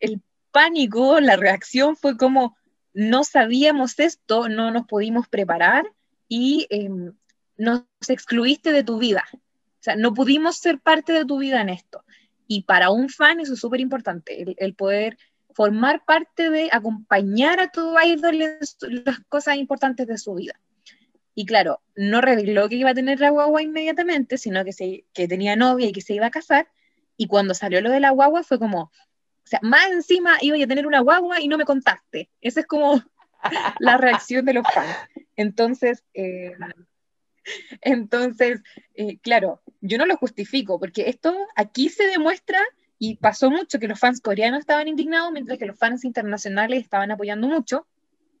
el pánico, la reacción fue como, no sabíamos esto, no nos pudimos preparar y em, nos excluiste de tu vida. O sea, no pudimos ser parte de tu vida en esto. Y para un fan eso es súper importante, el, el, poder formar parte de acompañar a tu idol en las cosas importantes de su vida. Y claro, no reveló que iba a tener la guagua inmediatamente, sino que, se, que tenía novia y que se iba a casar. Y cuando salió lo de la guagua fue como, o sea, más encima iba a tener una guagua y no me contaste. Esa es como la reacción de los fans. Entonces, eh, entonces, eh, claro, yo no lo justifico, porque esto aquí se demuestra y pasó mucho que los fans coreanos estaban indignados, mientras que los fans internacionales estaban apoyando mucho.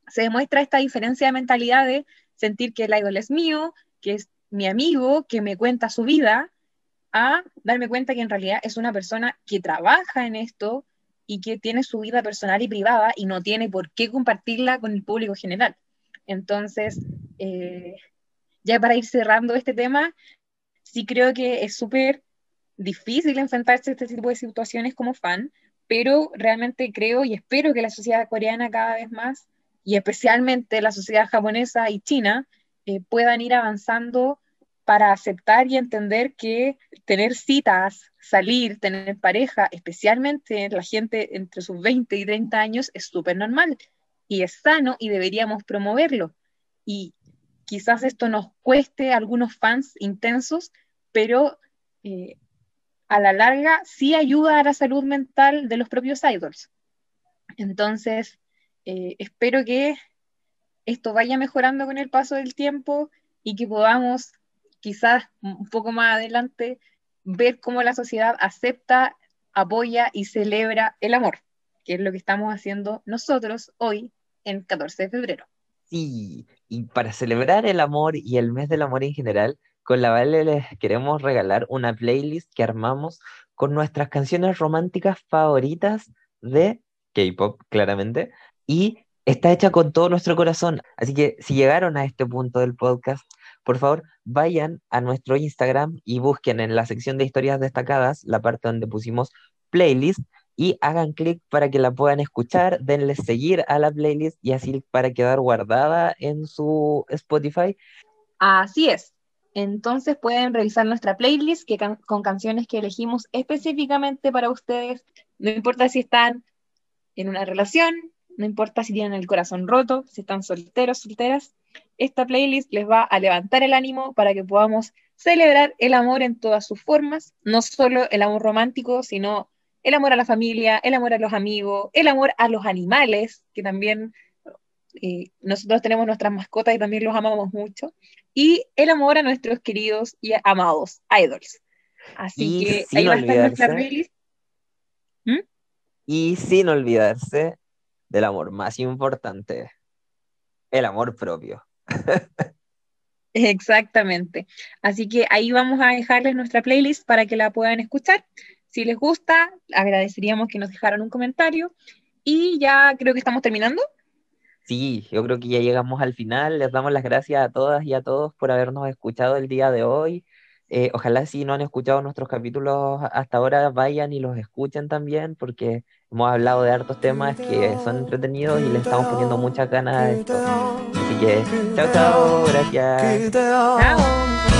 Se demuestra esta diferencia de mentalidad de sentir que el idol es mío, que es mi amigo, que me cuenta su vida, a darme cuenta que en realidad es una persona que trabaja en esto y que tiene su vida personal y privada y no tiene por qué compartirla con el público general. Entonces, eh, ya para ir cerrando este tema, sí creo que es súper difícil enfrentarse a este tipo de situaciones como fan, pero realmente creo y espero que la sociedad coreana cada vez más y especialmente la sociedad japonesa y china eh, puedan ir avanzando para aceptar y entender que tener citas, salir, tener pareja, especialmente la gente entre sus 20 y 30 años, es súper normal y es sano y deberíamos promoverlo. Y quizás esto nos cueste a algunos fans intensos, pero eh, a la larga sí ayuda a la salud mental de los propios idols. Entonces, eh, espero que esto vaya mejorando con el paso del tiempo y que podamos quizás un poco más adelante ver cómo la sociedad acepta, apoya y celebra el amor, que es lo que estamos haciendo nosotros hoy en 14 de febrero. Sí, y para celebrar el amor y el mes del amor en general, con la Vale les queremos regalar una playlist que armamos con nuestras canciones románticas favoritas de K-pop, claramente, y está hecha con todo nuestro corazón. Así que si llegaron a este punto del podcast, por favor, vayan a nuestro Instagram y busquen en la sección de historias destacadas la parte donde pusimos playlist y hagan clic para que la puedan escuchar, denle seguir a la playlist y así para quedar guardada en su Spotify. Así es. Entonces pueden revisar nuestra playlist que con canciones que elegimos específicamente para ustedes. No importa si están en una relación, no importa si tienen el corazón roto, si están solteros, solteras, esta playlist les va a levantar el ánimo para que podamos celebrar el amor en todas sus formas, no solo el amor romántico, sino el amor a la familia, el amor a los amigos, el amor a los animales, que también eh, nosotros tenemos nuestras mascotas y también los amamos mucho, y el amor a nuestros queridos y amados idols. Así que ahí va a estar nuestra playlist. ¿Mm? Y sin olvidarse del amor más importante, el amor propio. Exactamente. Así que ahí vamos a dejarles nuestra playlist para que la puedan escuchar. Si les gusta, agradeceríamos que nos dejaran un comentario. Y ya creo que estamos terminando. Sí, yo creo que ya llegamos al final. Les damos las gracias a todas y a todos por habernos escuchado el día de hoy. Eh, ojalá si no han escuchado nuestros capítulos hasta ahora, vayan y los escuchen también, porque hemos hablado de hartos temas que son entretenidos y le estamos poniendo muchas ganas a esto. Así que, chao, chao, gracias. Chao.